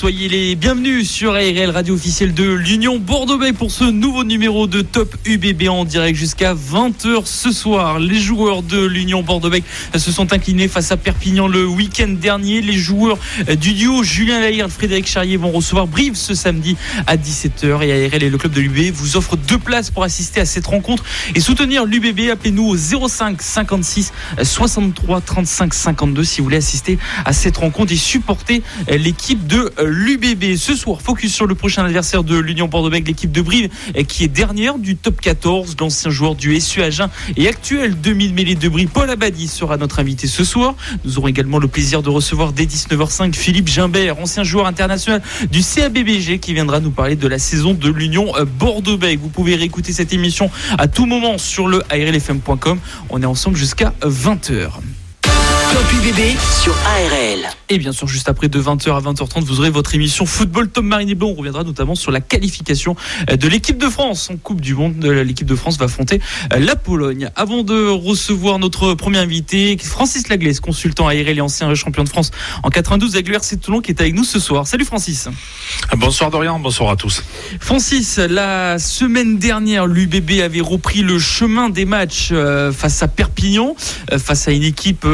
Soyez les bienvenus sur ARL, radio officielle de l'Union Bordeaux-Bègles pour ce nouveau numéro de Top UBB en direct jusqu'à 20h ce soir. Les joueurs de l'Union Bordeaux-Bègles se sont inclinés face à Perpignan le week-end dernier. Les joueurs du duo Julien Lahire, Frédéric Charrier vont recevoir Brive ce samedi à 17h et ARL et le club de l'UBB vous offrent deux places pour assister à cette rencontre et soutenir l'UBB. Appelez-nous au 05 56 63 35 52 si vous voulez assister à cette rencontre et supporter l'équipe de l'UBB. Ce soir, focus sur le prochain adversaire de l'Union Bordeaux-Bègles, l'équipe de Brive, qui est dernière du top 14. L'ancien joueur du SU Agen et actuel 2000 mêlée de Brive, Paul Abadi, sera notre invité ce soir. Nous aurons également le plaisir de recevoir dès 19h05 Philippe Gimbert, ancien joueur international du CABBG, qui viendra nous parler de la saison de l'Union Bordeaux-Bègles. Vous pouvez réécouter cette émission à tout moment sur le ARLFM.com. On est ensemble jusqu'à 20h. Top UBB sur ARL. Et bien sûr, juste après de 20h à 20h30, vous aurez votre émission Football Tom Marine Blanc. On reviendra notamment sur la qualification de l'équipe de France en Coupe du Monde. L'équipe de France va affronter la Pologne. Avant de recevoir notre premier invité, Francis Laglaise, consultant ARL et ancien champion de France en 92 avec le RC Toulon, qui est avec nous ce soir. Salut Francis. Bonsoir Dorian, bonsoir à tous. Francis, la semaine dernière, l'UBB avait repris le chemin des matchs face à Perpignan, face à une équipe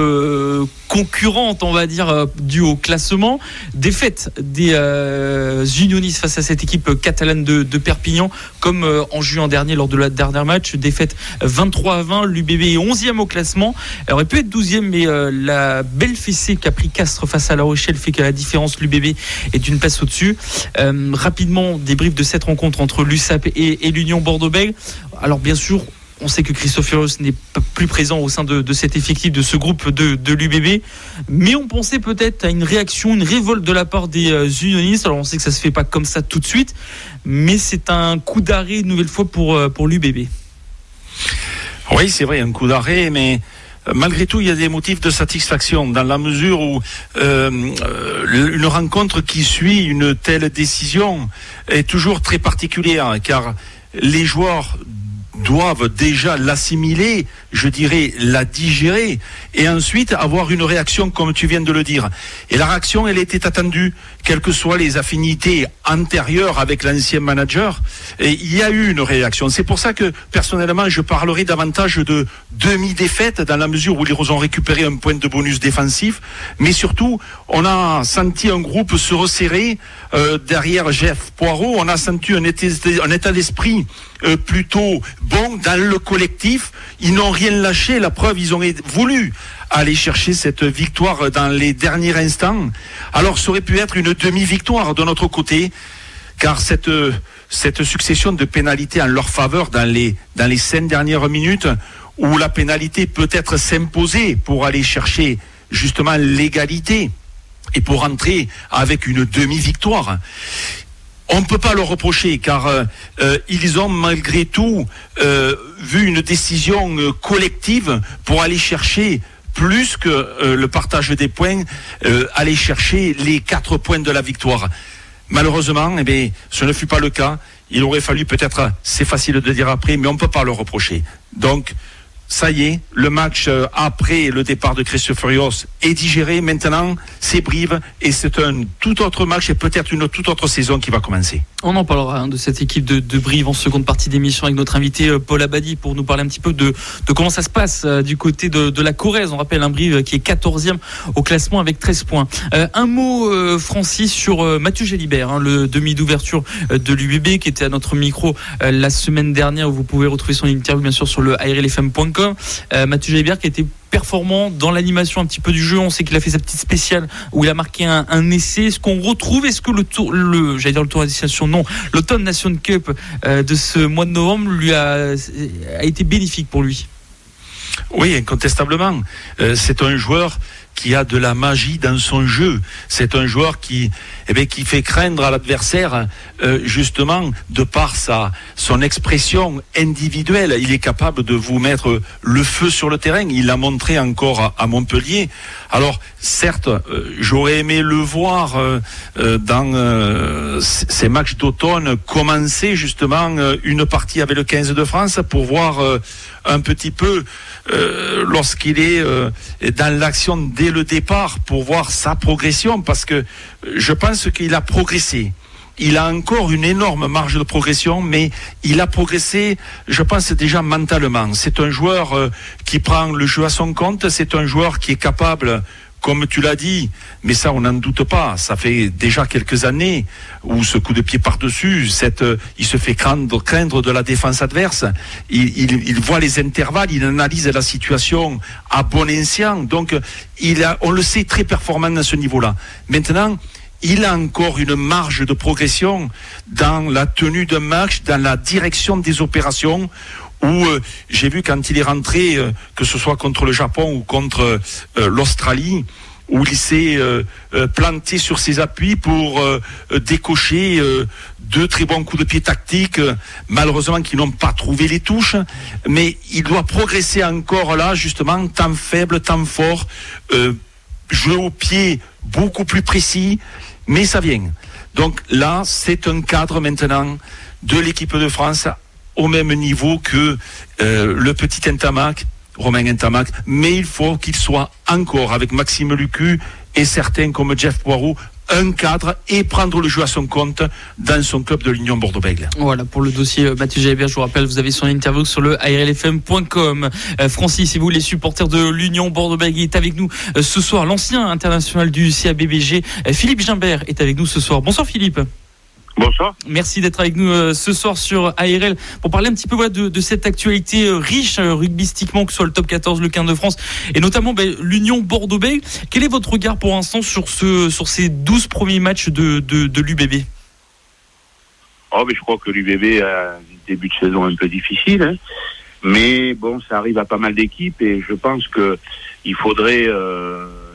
concurrente, on va dire, due au classement. Défaite des euh, unionistes face à cette équipe catalane de, Perpignan, comme euh, en juin dernier lors de la dernière match. Défaite 23 à 20. L'UBB est 11e au classement. Elle aurait pu être 12e, mais euh, la belle fessée qu'a pris Castres face à La Rochelle fait que la différence, l'UBB est d'une place au-dessus. rapidement, débrief de cette rencontre entre l'USAP et, et l'Union Bordeaux-Bègles. Alors, bien sûr, on sait que Christophe n'est pas plus présent au sein de, cet effectif, de ce groupe de, de l'UBB. Mais on pensait peut-être à une réaction, une révolte de la part des euh, unionistes. Alors on sait que ça se fait pas comme ça tout de suite, mais c'est un coup d'arrêt une nouvelle fois pour, euh, pour l'UBB. Oui, c'est vrai, un coup d'arrêt, mais malgré tout, il y a des motifs de satisfaction dans la mesure où euh, une rencontre qui suit une telle décision est toujours très particulière, car les joueurs doivent déjà l'assimiler, je dirais la digérer, et ensuite avoir une réaction comme tu viens de le dire. Et la réaction, elle était attendue, quelles que soient les affinités antérieures avec l'ancien manager. Et il y a eu une réaction. C'est pour ça que personnellement, je parlerai davantage de demi-défaite dans la mesure où ils ont récupéré un point de bonus défensif, mais surtout, on a senti un groupe se resserrer euh, derrière Jeff Poirot. On a senti un état, d'esprit euh, plutôt bon dans le collectif. Ils n'ont rien lâché. La preuve, ils ont voulu aller chercher cette victoire dans les derniers instants. Alors, ça aurait pu être une demi-victoire de notre côté, car cette, cette succession de pénalités en leur faveur dans les, dans les cinq dernières minutes, où la pénalité peut être s'imposer pour aller chercher justement l'égalité et pour entrer avec une demi-victoire. On ne peut pas leur reprocher car euh, euh, ils ont malgré tout euh, vu une décision collective pour aller chercher plus que le partage des points, aller chercher les quatre points de la victoire. Malheureusement, eh bien, ce ne fut pas le cas. Il aurait fallu peut-être, c'est facile de dire après, mais on ne peut pas le reprocher. Donc, ça y est, le match euh, après le départ de Christophe Furios est digéré. Maintenant, c'est Brive et c'est un tout autre match et peut-être une toute autre saison qui va commencer. On en parlera hein, de cette équipe de, de, Brive en seconde partie d'émission avec notre invité euh, Paul Abadi pour nous parler un petit peu de, comment ça se passe euh, du côté de, la Corrèze. On rappelle un Brive qui est 14e au classement avec 13 points. Euh, un mot, Francis, sur Mathieu Gélibert, hein, le demi d'ouverture de l'UBB qui était à notre micro la semaine dernière. Vous pouvez retrouver son interview bien sûr sur le ARLFM.com. Euh, Mathieu Jalibert qui été performant dans l'animation un petit peu du jeu. On sait qu'il a fait sa petite spéciale où il a marqué un, essai. Est-ce qu'on retrouve, est-ce que le tour, le, j'allais dire le tour à destination, non, l'automne Nation Cup euh, de ce mois de novembre lui a, a été bénéfique pour lui? Oui, incontestablement. Euh, c'est un joueur qui a de la magie dans son jeu. C'est un joueur qui, eh bien, qui fait craindre à l'adversaire, euh, justement, de par sa, son expression individuelle. Il est capable de vous mettre le feu sur le terrain. Il l'a montré encore à, Montpellier. Alors, certes, euh, j'aurais aimé le voir euh, dans ces matchs d'automne commencer justement une partie avec le 15 de France pour voir un petit peu euh, lorsqu'il est euh, dans l'action dès le départ pour voir sa progression parce que je pense qu'il a progressé. Il a encore une énorme marge de progression, mais il a progressé, je pense déjà mentalement. C'est un joueur euh, qui prend le jeu à son compte, c'est un joueur qui est capable comme tu l'as dit, mais ça on n'en doute pas, ça fait déjà quelques années où ce coup de pied par-dessus, euh, il se fait craindre, craindre de la défense adverse, il, voit les intervalles, il analyse la situation à bon escient, donc il a, on le sait très performant à ce niveau-là. Maintenant, il a encore une marge de progression dans la tenue d'un match, dans la direction des opérations, où euh, j'ai vu quand il est rentré, euh, que ce soit contre le Japon ou contre euh, l'Australie, où il s'est planté sur ses appuis pour décocher deux très bons coups de pied tactiques, malheureusement qui n'ont pas trouvé les touches, mais il doit progresser encore là, justement, tant faible, tant fort, jeu au pied beaucoup plus précis, mais ça vient. Donc là, c'est un cadre maintenant de l'équipe de France au même niveau que euh, le petit Entamac, Romain Entamac, mais il faut qu'il soit encore avec Maxime Lucu et certains comme Jeff Poirot un cadre et prendre le jeu à son compte dans son club de l'Union Bordeaux-Bègles. Voilà pour le dossier euh, Mathieu Jalibert, je vous rappelle, vous avez son interview sur le ARLFM.com. Euh, Francis, si vous les supporters de l'Union Bordeaux-Bègles, est avec nous ce soir. L'ancien international du CABBG, Philippe Gimbert, est avec nous ce soir. Bonsoir Philippe. Bonsoir. Merci d'être avec nous euh, ce soir sur ARL pour parler un petit peu de, cette actualité euh, riche euh, rugbystiquement, que ce soit le top 14, le 15 de France et notamment ben, l'Union Bordeaux-Bègles. Quel est votre regard pour l'instant sur, ce, sur ces 12 premiers matchs de, de, l'UBB oh, mais Je crois que l'UBB a un début de saison un peu difficile. Hein. Mais bon, ça arrive à pas mal d'équipes et je pense que il faudrait,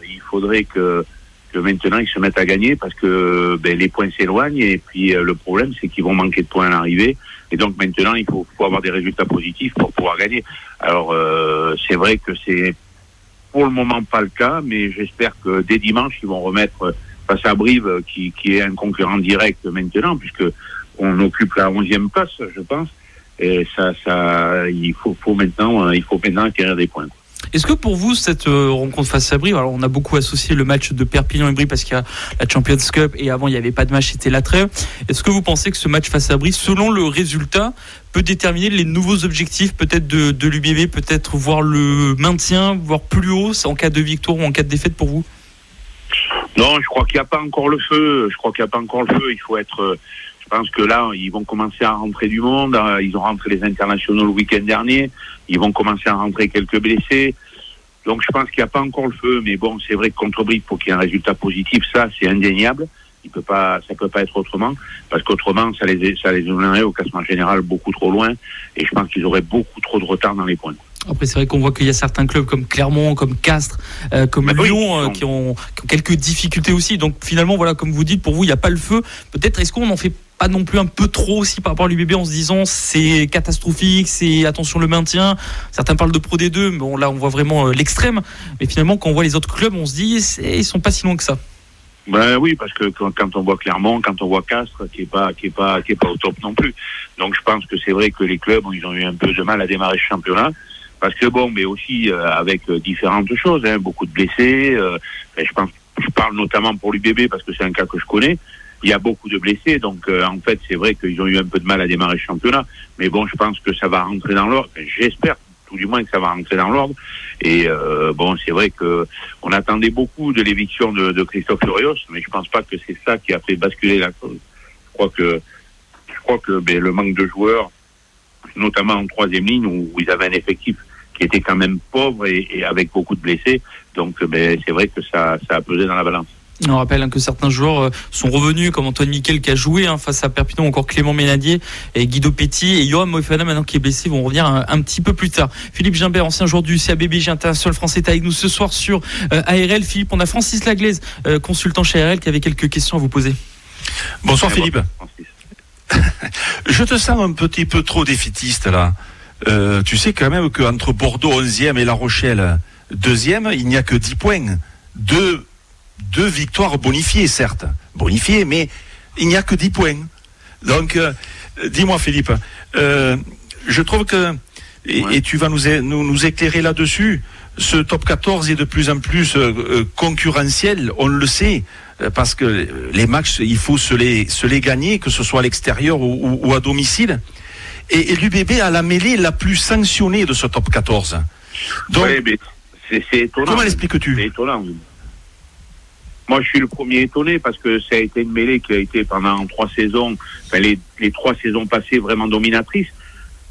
il faudrait que que maintenant ils se mettent à gagner parce que ben, les points s'éloignent et puis euh, le problème c'est qu'ils vont manquer de points à l'arrivée et donc maintenant il faut, faut, avoir des résultats positifs pour pouvoir gagner. Alors euh, c'est vrai que c'est pour le moment pas le cas, mais j'espère que dès dimanche ils vont remettre face à Brive qui, qui est un concurrent direct maintenant puisque on occupe la 11e place je pense et ça ça il faut, faut maintenant il faut maintenant acquérir des points. Est-ce que pour vous, cette euh, rencontre face à Brive, alors on a beaucoup associé le match de Perpignan et Brive parce qu'il y a la Champions Cup et avant il n'y avait pas de match, c'était la trêve. Est-ce que vous pensez que ce match face à Brive, selon le résultat, peut déterminer les nouveaux objectifs peut-être de, de l'UBB, peut-être voir le maintien, voir plus haut en cas de victoire ou en cas de défaite pour vous? Non, je crois qu'il n'y a pas encore le feu. Je crois qu'il n'y a pas encore le feu. Il faut être. Je pense que là, ils vont commencer à rentrer du monde. Euh, ils ont rentré les internationaux le week-end dernier. Ils vont commencer à rentrer quelques blessés. Donc je pense qu'il n'y a pas encore le feu, mais bon, c'est vrai que contre Brive, pour qu'il y ait un résultat positif, ça c'est indéniable. Il peut pas, ça peut pas être autrement, parce qu'autrement, ça les, ça les emmènerait au classement général beaucoup trop loin, et je pense qu'ils auraient beaucoup trop de retard dans les points. Après, c'est vrai qu'on voit qu'il y a certains clubs comme Clermont, comme Castres, euh, comme Lyon, euh, qui, ont, qui, ont, quelques difficultés aussi. Donc finalement, voilà, comme vous dites, pour vous, il n'y a pas le feu. Peut-être, est-ce qu'on en fait pas non plus un peu trop aussi par rapport à l'UBB en se disant c'est catastrophique, c'est attention le maintien. Certains parlent de Pro D2, mais bon là on voit vraiment euh, l'extrême. Mais finalement quand on voit les autres clubs, on se dit ils sont pas si loin que ça. Ben oui, parce que quand, on voit Clermont, quand on voit Castres, qui est pas, qui est pas, qui est pas au top non plus. Donc je pense que c'est vrai que les clubs, ils ont eu un peu de mal à démarrer ce championnat, parce que bon, mais aussi euh, avec euh, différentes choses, hein, beaucoup de blessés. Je pense, je parle notamment pour l'UBB parce que c'est un cas que je connais il y a beaucoup de blessés, donc euh, en fait c'est vrai qu'ils ont eu un peu de mal à démarrer le championnat, mais bon je pense que ça va rentrer dans l'ordre, j'espère tout du moins que ça va rentrer dans l'ordre, et euh, bon c'est vrai que on attendait beaucoup de l'éviction de, de, Christophe Furios, mais je pense pas que c'est ça qui a fait basculer la chose. Je crois que je crois que ben, le manque de joueurs, notamment en troisième ligne où ils avaient un effectif qui était quand même pauvre et, et avec beaucoup de blessés, donc ben, c'est vrai que ça, ça a pesé dans la balance. On rappelle hein, que certains joueurs euh, sont revenus, comme Antoine Miquel qui a joué hein, face à Perpignan, encore Clément Ménadier et Guido Petit et Johan Moefana maintenant qui est blessé vont revenir un, petit peu plus tard. Philippe Gimbert, ancien joueur du CABBG international français, est avec nous ce soir sur euh, ARL. Philippe, on a Francis Laglaise, euh, consultant chez ARL, qui avait quelques questions à vous poser. Bonsoir Philippe. Je te sens un petit peu trop défitiste là. tu sais quand même qu'entre Bordeaux 11e et La Rochelle 2e, il n'y a que 10 points. Deux deux victoires bonifiées, certes, bonifiées, mais il n'y a que 10 points. Donc, euh, dis-moi, Philippe, euh, je trouve que, et, tu vas nous, nous, éclairer là-dessus, ce top 14 est de plus en plus euh, concurrentiel, on le sait, parce que les matchs, il faut se les, se les gagner, que ce soit à l'extérieur ou, à domicile. Et, l'UBB a la mêlée la plus sanctionnée de ce top 14. Donc, c'est étonnant. Comment l'expliques-tu? C'est étonnant. Moi, je suis le premier étonné parce que ça a été une mêlée qui a été pendant trois saisons, les trois saisons passées vraiment dominatrice.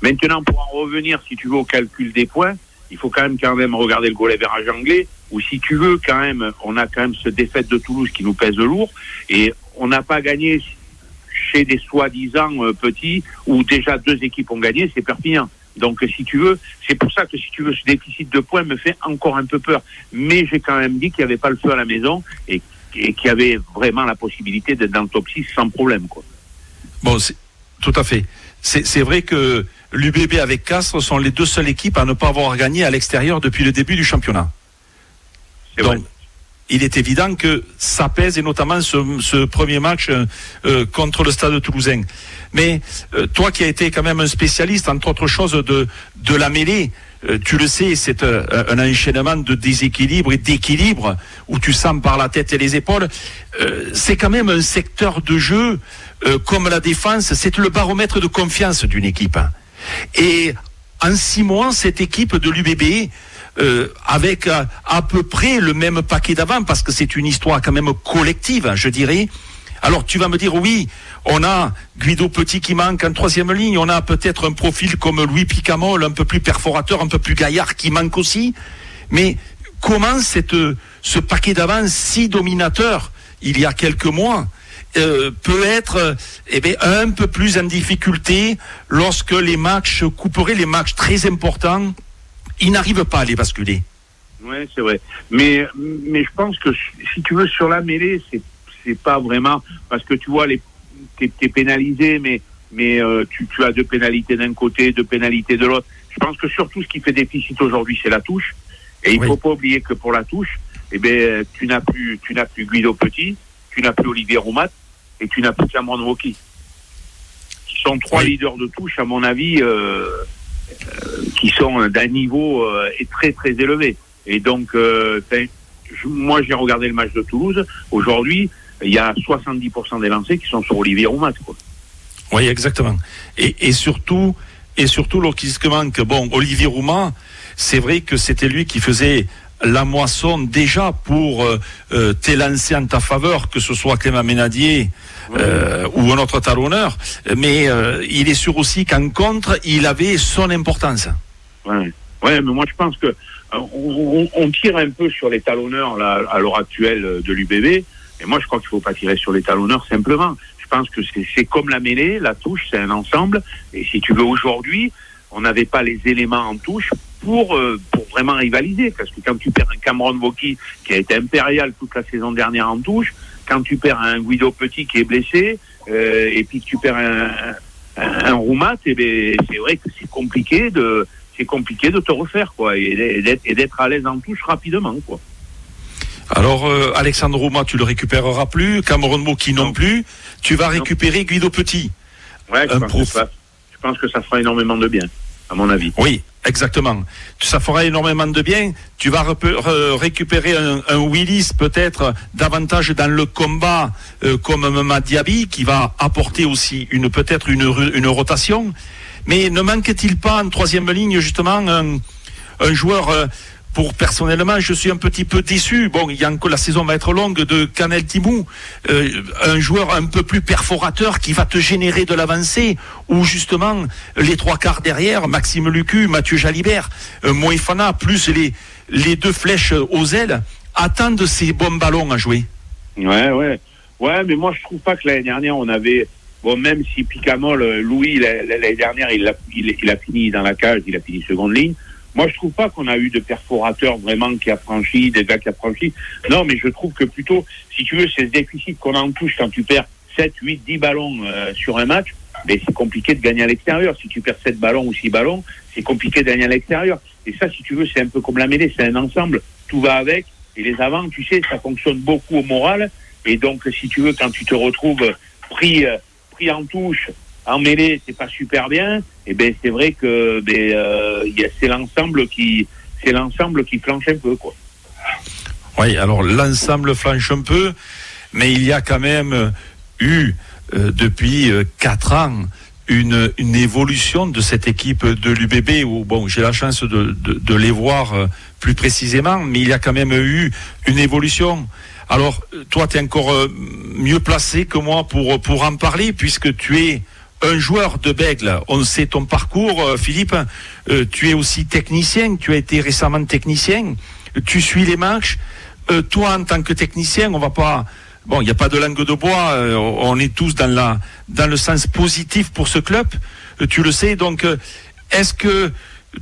Maintenant, pour en revenir, si tu veux, au calcul des points, il faut quand même quand même regarder le goal average anglais. Ou si tu veux, quand même, on a quand même ce défaite de Toulouse qui nous pèse lourd et on n'a pas gagné chez des soi-disant euh, petits où déjà deux équipes ont gagné, c'est Perpignan. Donc, si tu veux, c'est pour ça que si tu veux, ce déficit de points me fait encore un peu peur. Mais j'ai quand même dit qu'il n'y avait pas le feu à la maison et, qu'il y avait vraiment la possibilité d'être dans le top 6 sans problème. Quoi. Bon, tout à fait. C'est vrai que l'UBB avec Castres sont les deux seules équipes à ne pas avoir gagné à l'extérieur depuis le début du championnat. Vrai il est évident que ça pèse, et notamment ce, premier match euh, contre le Stade toulousain. Mais euh, toi qui as été quand même un spécialiste, entre autres choses, de, de la mêlée, tu le sais, c'est un enchaînement de déséquilibre et d'équilibre où tu sens par la tête et les épaules. c'est quand même un secteur de jeu comme la défense, c'est le baromètre de confiance d'une équipe. Et en six mois, cette équipe de l'UBB, euh, avec euh, à, peu près le même paquet d'avant, parce que c'est une histoire quand même collective, je dirais. Alors tu vas me dire oui, on a Guido Petit qui manque en troisième ligne, on a peut-être un profil comme Louis Picamol, un peu plus perforateur, un peu plus gaillard qui manque aussi. Mais comment cette, ce paquet d'avant si dominateur il y a quelques mois euh, peut être eh bien, un peu plus en difficulté lorsque les matchs couperaient, les matchs très importants il n'arrive pas à les basculer? Oui, c'est vrai. Mais, mais je pense que si tu veux, sur la mêlée, c'est, c'est pas vraiment. Parce que tu vois, les, t'es, es pénalisé, mais, mais euh, tu, tu as deux pénalités d'un côté, deux pénalités de l'autre. Je pense que surtout ce qui fait déficit aujourd'hui, c'est la touche. Et il ne faut pas oublier que pour la touche, eh ben, tu n'as plus, tu n'as plus Guido Petit, tu n'as plus Olivier Roumat et tu n'as plus Cameron Woki. Qui sont trois leaders de touche, à mon avis, euh, euh, qui sont d'un niveau très très élevé. Et donc, moi j'ai regardé le match de Toulouse. Aujourd'hui, il y a 70% des lancers qui sont sur Olivier Roumat. Quoi. Oui, exactement. Et, et surtout, et surtout que bon, Olivier Roumat, c'est vrai que c'était lui qui faisait la moisson déjà pour euh, t'élancer en ta faveur, que ce soit Clément Ménadier euh, ou un autre talonneur. Mais euh, il est sûr aussi qu'en contre, il avait son importance. Ouais. ouais, mais moi je pense que euh, on, on, tire un peu sur les talonneurs là, à l'heure actuelle de l'UBB. Et moi je crois qu'il faut pas tirer sur les talonneurs simplement. Je pense que c'est comme la mêlée, la touche, c'est un ensemble. Et si tu veux aujourd'hui, on n'avait pas les éléments en touche pour, pour vraiment rivaliser. Parce que quand tu perds un Cameron Voki qui a été impérial toute la saison dernière en touche, quand tu perds un Guido Petit qui est blessé, euh, et puis que tu perds un, un, Roumat, eh ben, c'est vrai que c'est compliqué de c'est compliqué de te refaire quoi et d'être à l'aise en touche rapidement quoi. Alors euh, Alexandre Roumat, tu le récupéreras plus, Cameron Moki non, plus, tu vas récupérer Guido Petit. Ouais, je, pense que je pense que ça fera énormément de bien, à mon avis. Oui, Exactement. Ça fera énormément de bien. Tu vas récupérer un, Willis peut-être davantage dans le combat euh, comme Madiabi qui va apporter aussi une peut-être une, une rotation. Mais ne manque-t-il pas en troisième ligne justement un, un joueur euh, pour personnellement, je suis un petit peu déçu. Bon, il y a la saison va être longue de Canel Timou, euh, un joueur un peu plus perforateur qui va te générer de l'avancée, ou justement les trois quarts derrière, Maxime Lucu, Mathieu Jalibert, euh, Moefana, plus les les deux flèches aux ailes, attendent ces bons ballons à jouer. Ouais, ouais. Ouais, mais moi, je trouve pas que l'année dernière, on avait. Bon, même si Picamol, Louis, l'année dernière, il a, il, il, a fini dans la cage, il a fini seconde ligne. Moi, je trouve pas qu'on a eu de perforateurs vraiment qui a franchi, des gars qui a franchi. Non, mais je trouve que plutôt, si tu veux, c'est ce déficit qu'on a en touche quand tu perds 7, 8, 10 ballons euh, sur un match. Mais c'est compliqué de gagner à l'extérieur. Si tu perds 7 ballons ou 6 ballons, c'est compliqué de gagner à l'extérieur. Et ça, si tu veux, c'est un peu comme la mêlée, c'est un ensemble. Tout va avec. Et les avants, tu sais, ça fonctionne beaucoup au moral. Et donc, si tu veux, quand tu te retrouves pris, euh, pris en touche, en mêlée, c'est pas super bien. Et eh ben, c'est vrai que ben, euh, c'est l'ensemble qui, c'est l'ensemble qui flanche un peu, quoi. Oui, alors l'ensemble flanche un peu, mais il y a quand même eu euh, depuis quatre ans une, une, évolution de cette équipe de l'UBB où bon j'ai la chance de, de, de, les voir plus précisément mais il y a quand même eu une évolution alors toi tu es encore mieux placé que moi pour, pour en parler puisque tu es un joueur de Bègle, on sait ton parcours, euh, Philippe, euh, tu es aussi technicien, tu as été récemment technicien, tu suis les matchs. Euh, toi, en tant que technicien, on va pas, bon, il n'y a pas de langue de bois, on est tous dans la, dans le sens positif pour ce club, tu le sais. Donc, est-ce que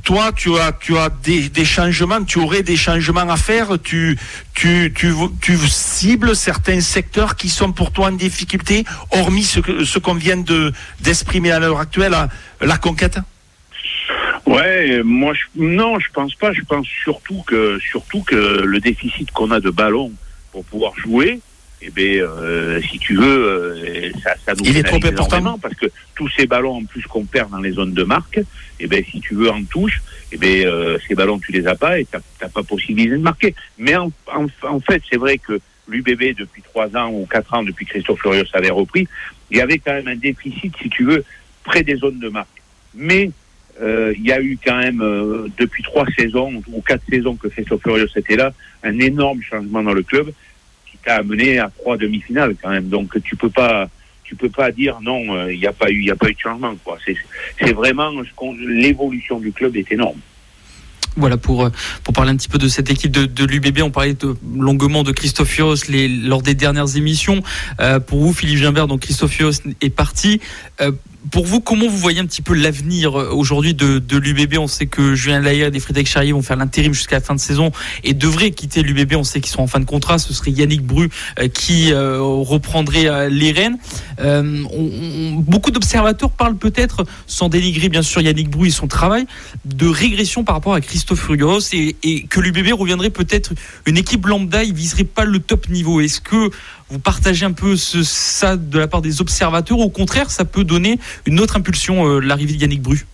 toi, tu as, tu as des, des, changements, tu aurais des changements à faire, tu, tu, tu, tu cibles certains secteurs qui sont pour toi en difficulté, hormis ce, ce qu'on vient de, d'exprimer à l'heure actuelle, la conquête? Ouais, moi, je, non, je pense pas. Je pense surtout que, surtout que le déficit qu'on a de ballons pour pouvoir jouer, eh bien, euh, si tu veux, euh, ça, ça nous Il est trop important parce que tous ces ballons en plus qu'on perd dans les zones de marque, eh bien, si tu veux en touche, eh bien, euh, ces ballons tu les as pas et tu n'as pas possibilité de marquer. Mais en, en, en fait, c'est vrai que l'UBB depuis trois ans ou quatre ans depuis Christophe Furios avait repris, il y avait quand même un déficit, si tu veux, près des zones de marque. Mais euh, il y a eu quand même euh, depuis trois saisons ou quatre saisons que Christophe Furios était là, un énorme changement dans le club t'a amené à trois demi-finales quand même. Donc tu peux pas tu peux pas dire non, euh, il n'y a pas eu il a pas eu de changement quoi. C'est vraiment l'évolution du club est énorme. Voilà pour euh, pour parler un petit peu de cette équipe de, de l'UBB. On parlait longuement de Christophios les, lors des dernières émissions. Euh, pour vous, Philippe Gimbert, donc Christophios est parti. Euh, pour vous, comment vous voyez un petit peu l'avenir euh, aujourd'hui de, de l'UBB On sait que Julien Layard et Frédéric Charrier vont faire l'intérim jusqu'à la fin de saison et devraient quitter l'UBB. On sait qu'ils sont en fin de contrat. Ce serait Yannick Bru euh, qui euh, reprendrait les rênes. beaucoup d'observateurs parlent peut-être, sans dénigrer bien sûr Yannick Bru et son travail, de régression par rapport à Christophe Rugos et, et que l'UBB reviendrait peut-être une équipe lambda. Il viserait pas le top niveau. Est-ce que vous partagez un peu ça de la part des observateurs. Au contraire, ça peut donner une autre impulsion, euh, l'arrivée de Yannick Bru?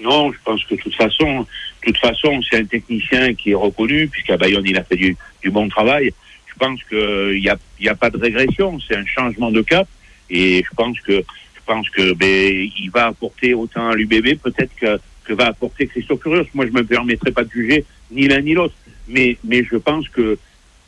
Non, je pense que de toute façon, toute façon, c'est un technicien qui est reconnu, puisqu'à Bayonne, il a fait du, bon travail. Je pense qu'il n'y a, pas de régression, c'est un changement de cap. Et je pense que, je pense que ben, il va apporter autant à l'UBB, peut-être que, va apporter Christophe Furios. Moi, je ne me permettrai pas de juger ni l'un ni l'autre. Mais je pense que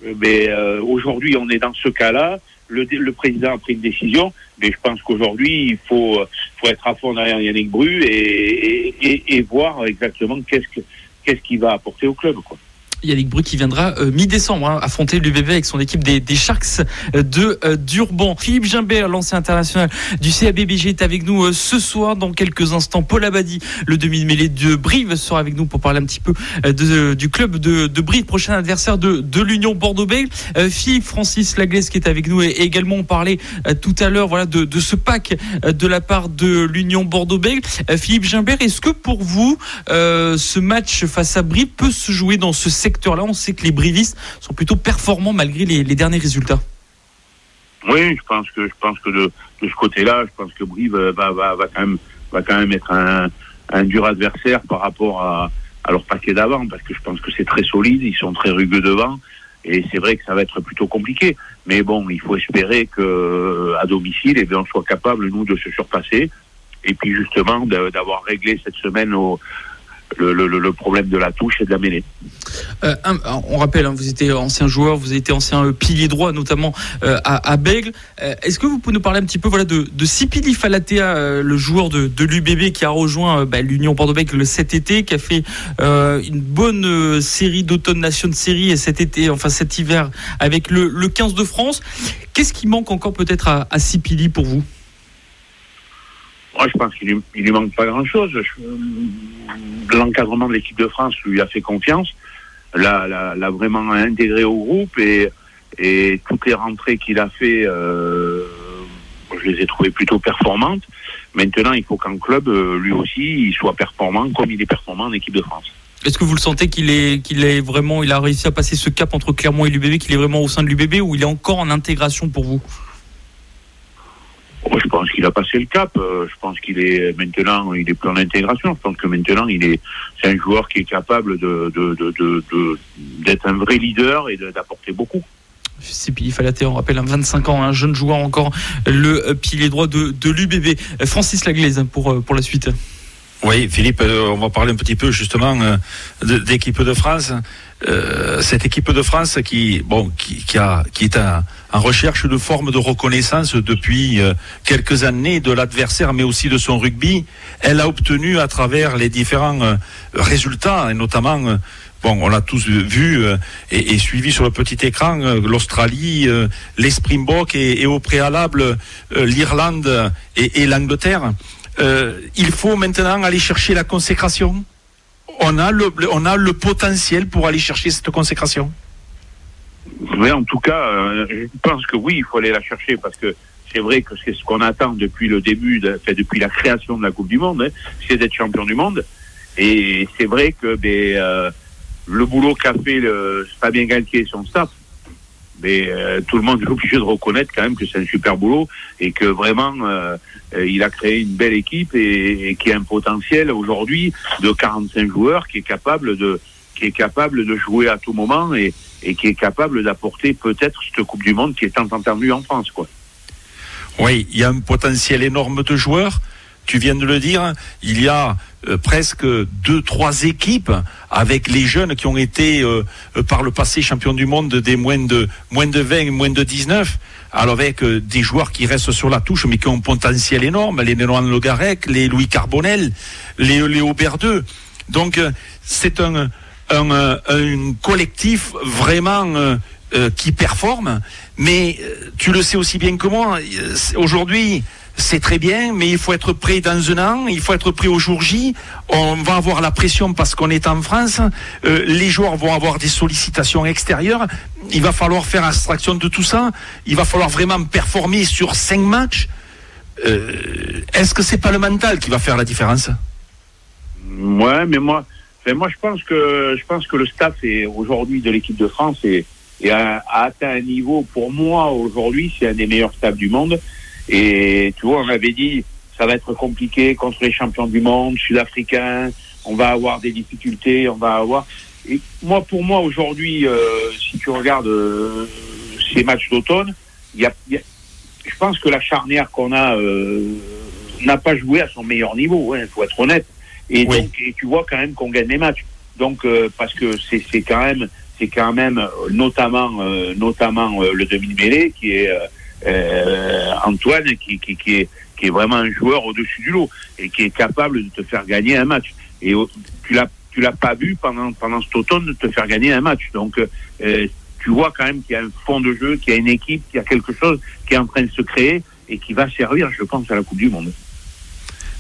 mais euh, aujourd'hui, on est dans ce cas-là. Le, le, président a pris une décision, mais je pense qu'aujourd'hui, il faut, faut être à fond derrière Yannick Bru et, et, et voir exactement qu'est-ce que qu'est-ce qu'il va apporter au club. Quoi. Yannick Bru qui viendra euh, mi-décembre hein, affronter l'UBB avec son équipe des, des Sharks de euh, Durban. Philippe Gimbert, l'ancien international du CABBG, est avec nous euh, ce soir. Dans quelques instants, Paul Abadi, le demi-mêlée de Brive, sera avec nous pour parler un petit peu de, du club de, de, Brive, prochain adversaire de, de l'Union Bordeaux-Bègles. Philippe Francis Laglaise qui est avec nous et, également on parlait tout à l'heure voilà, de, de, ce pack de la part de l'Union Bordeaux-Bègles. Philippe Gimbert, est-ce que pour vous, ce match face à Brive peut se jouer dans ce secteur secteur-là, on sait que les brivistes sont plutôt performants malgré les, derniers résultats. Oui, je pense que je pense que de, ce côté-là, je pense que Brive va, va, quand même va quand même être un, dur adversaire par rapport à, leur paquet d'avant, parce que je pense que c'est très solide, ils sont très rugueux devant, et c'est vrai que ça va être plutôt compliqué. Mais bon, il faut espérer que à domicile, eh bien, on soit capable nous de se surpasser, et puis justement d'avoir réglé cette semaine au le, problème de la touche et de la mêlée. Euh, on rappelle, hein, vous étiez ancien joueur, vous été ancien euh, pilier droit, notamment euh, à, à, Bègle. Est-ce que vous pouvez nous parler un petit peu voilà, de, de Sipili Falatea, le joueur de, de l'UBB qui a rejoint bah, l'Union Bordeaux-Bègle cet été, qui a fait une bonne série d'automne Nation Série et cet été, enfin cet hiver, avec le, le 15 de France. Qu'est-ce qui manque encore peut-être à, à Sipili pour vous? Moi, je pense qu'il lui, lui manque pas grand-chose. L'encadrement de l'équipe de France lui a fait confiance, l'a vraiment intégré au groupe et, et toutes les rentrées qu'il a fait, euh, je les ai trouvées plutôt performantes. Maintenant, il faut qu'en club, euh, lui aussi, il soit performant comme il est performant en équipe de France. Est-ce que vous le sentez qu'il est, qu'il est vraiment, il a réussi à passer ce cap entre Clermont et l'UBB, qu'il est vraiment au sein de l'UBB ou il est encore en intégration pour vous? Je pense qu'il a passé le cap. Euh, je pense qu'il est maintenant, il est plein d'intégration. Je pense que maintenant, il est, c'est un joueur qui est capable de, de, de, d'être un vrai leader et d'apporter beaucoup. C'est Pili Falaté, on rappelle, un 25 ans, un jeune joueur encore, le pilier droit de, de l'UBB. Francis Laglaise pour, pour la suite. Oui, Philippe, euh, on va parler un petit peu justement euh, d'équipe de France. Euh, cette équipe de France qui, bon, qui, qui, a, qui est en, recherche de forme de reconnaissance depuis quelques années de l'adversaire, mais aussi de son rugby, elle a obtenu à travers les différents résultats, et notamment, bon, on l'a tous vu et, et, suivi sur le petit écran, l'Australie, les Springboks et, et, au préalable l'Irlande et, et l'Angleterre. Euh, il faut maintenant aller chercher la consécration. On a le, potentiel pour aller chercher cette consécration. Oui, en tout cas, euh, je pense que oui, il faut aller la chercher parce que c'est vrai que c'est ce qu'on attend depuis le début, de, depuis la création de la Coupe du Monde, hein, c'est d'être champion du monde. Et c'est vrai que ben, euh, le boulot qu'a fait Fabien Galtier et son staff, mais euh, tout le monde est obligé de reconnaître quand même que c'est un super boulot et que vraiment euh, euh, il a créé une belle équipe et, et qui a un potentiel aujourd'hui de 45 joueurs qui est capable de qui est capable de jouer à tout moment et, et qui est capable d'apporter peut-être cette Coupe du Monde qui est tant entendue en France quoi. Oui, il y a un potentiel énorme de joueurs tu viens de le dire, il y a euh, presque deux, trois équipes avec les jeunes qui ont été euh, euh, par le passé champions du monde des moins de, moins de 20, moins de 19. Alors avec des joueurs qui restent sur la touche mais qui ont un potentiel énorme, les Néloan Logarec, les Louis Carbonel, les Léo Berdeux. Donc c'est un, un, un, collectif vraiment qui performe, mais tu le sais aussi bien que moi, aujourd'hui c'est très bien, mais il faut être prêt dans un an, il faut être prêt au jour J. On va avoir la pression parce qu'on est en France. Euh, les joueurs vont avoir des sollicitations extérieures. Il va falloir faire abstraction de tout ça. Il va falloir vraiment performer sur cinq matchs. Euh, est-ce que c'est pas le mental qui va faire la différence? Ouais, mais moi, je pense que le staff est aujourd'hui de l'équipe de France et, a, atteint un niveau pour moi aujourd'hui, c'est un des meilleurs staffs du monde. Et tu vois, on avait dit, ça va être compliqué contre les champions du monde, sud-africains, on va avoir des difficultés, on va avoir... Et moi, pour moi, aujourd'hui, euh, si tu regardes euh, ces matchs d'automne, il y a, je pense que la charnière qu'on a euh, n'a pas joué à son meilleur niveau, il hein, faut être honnête. Et donc, et tu vois quand même qu'on gagne les matchs. Donc, parce que c'est quand même, c'est quand même, notamment, notamment le demi-mêlée qui est euh, Antoine qui, est vraiment un joueur au-dessus du lot et qui est capable de te faire gagner un match. Et tu l'as tu l'as pas vu pendant pendant cet automne de te faire gagner un match. Donc euh, tu vois quand même qu'il y a un fond de jeu, qu'il y a une équipe, qu'il y a quelque chose qui est en train de se créer et qui va servir, je pense, à la Coupe du Monde.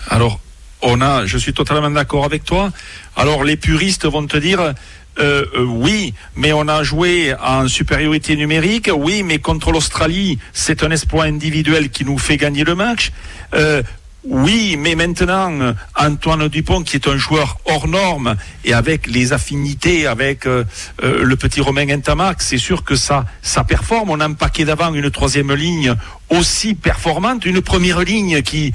Alors, on a, je suis totalement d'accord avec toi. Alors, les puristes vont te dire, euh, euh, oui, mais on a joué en supériorité numérique. Oui, mais contre l'Australie, c'est un espoir individuel qui nous fait gagner le match. Euh, oui, mais maintenant, Antoine Dupont, qui est un joueur hors norme et avec les affinités avec le petit Romain Entamac, c'est sûr que ça, ça performe. On a un paquet d'avant, une troisième ligne aussi performante, une première ligne qui,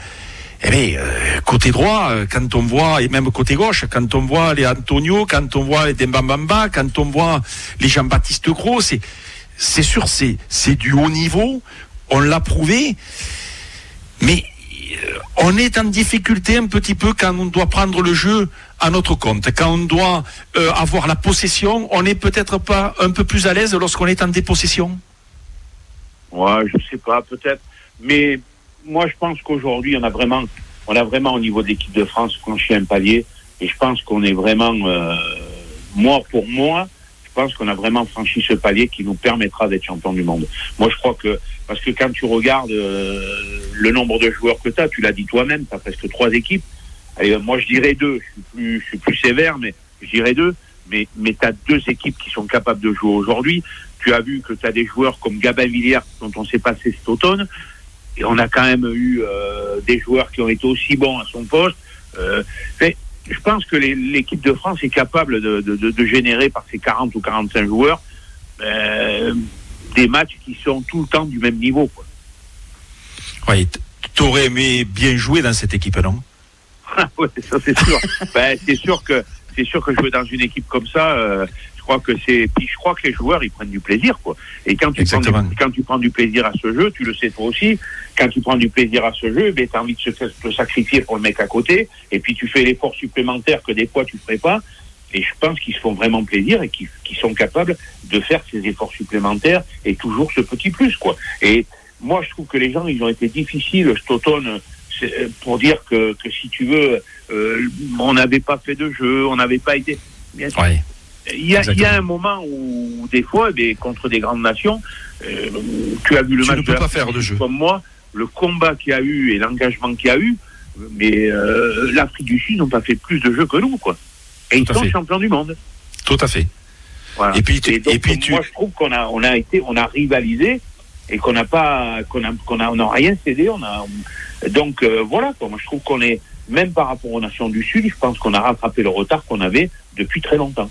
eh bien, euh, côté droit, euh, quand on voit, et même côté gauche, quand on voit les Antonio, quand on voit les Dembambamba, quand on voit les Jean-Baptiste Gros, c'est, c'est sûr, c'est, c'est du haut niveau, on l'a prouvé, mais euh, on est en difficulté un petit peu quand on doit prendre le jeu à notre compte. Quand on doit avoir la possession, on n'est peut-être pas un peu plus à l'aise lorsqu'on est en dépossession Ouais, je sais pas, peut-être. Mais moi, je pense qu'aujourd'hui, on a vraiment, on a vraiment au niveau de l'équipe de France franchi un palier. Et je pense qu'on est vraiment, euh, moi pour moi, je pense qu'on a vraiment franchi ce palier qui nous permettra d'être champion du monde. Moi, je crois que parce que quand tu regardes euh, le nombre de joueurs que tu as, tu l'as dit toi-même, tu as presque trois équipes. Et, moi, je dirais deux. Je suis plus, je suis plus sévère, mais je dirais deux. Mais, mais tu as deux équipes qui sont capables de jouer aujourd'hui. Tu as vu que tu as des joueurs comme Gabin Villiers dont on s'est passé cet automne. Et on a quand même eu euh, des joueurs qui ont été aussi bons à son poste. Euh, mais je pense que l'équipe de France est capable de, de, de, générer par ses 40 ou 45 joueurs euh, des matchs qui sont tout le temps du même niveau. Quoi. Oui, tu aurais aimé bien jouer dans cette équipe, non? Oui, ça c'est sûr. ben, c'est sûr que c'est sûr que jouer dans une équipe comme ça, euh, crois que c'est. Puis je crois que les joueurs ils prennent du plaisir, quoi. Et quand tu prends du, quand tu prends du plaisir à ce jeu, tu le sais toi aussi. Quand tu prends du plaisir à ce jeu, ben as envie de se, te sacrifier pour le mec à côté, et puis tu fais l'effort supplémentaire que des fois tu ferais pas. Et je pense qu'ils se font vraiment plaisir et qu'ils sont capables de faire ces efforts supplémentaires et toujours ce petit plus, quoi. Et moi, je trouve que les gens, ils ont été difficiles cet automne euh, pour dire que, que si tu veux, euh, on n'avait pas fait de jeu, on n'avait pas été. Bien il, y a, il y a un moment où, des fois, des, contre des grandes nations, euh, tu as vu le tu match ne peux pas faire de jeu. comme moi, le combat qu'il y a eu et l'engagement qu'il y a eu, mais euh, l'Afrique du Sud n'ont pas fait plus de jeux que nous, quoi. Et Tout ils sont champions du monde. Tout à fait. Voilà. Et puis, tu, Et donc, et puis tu, moi, je trouve qu'on a, on a été, on a rivalisé et qu'on n'a pas, qu'on a, qu'on a, on n'a rien cédé. On a, donc euh, voilà. Quoi. Moi, je trouve qu'on est, même par rapport aux nations du Sud, je pense qu'on a rattrapé le retard qu'on avait depuis très longtemps.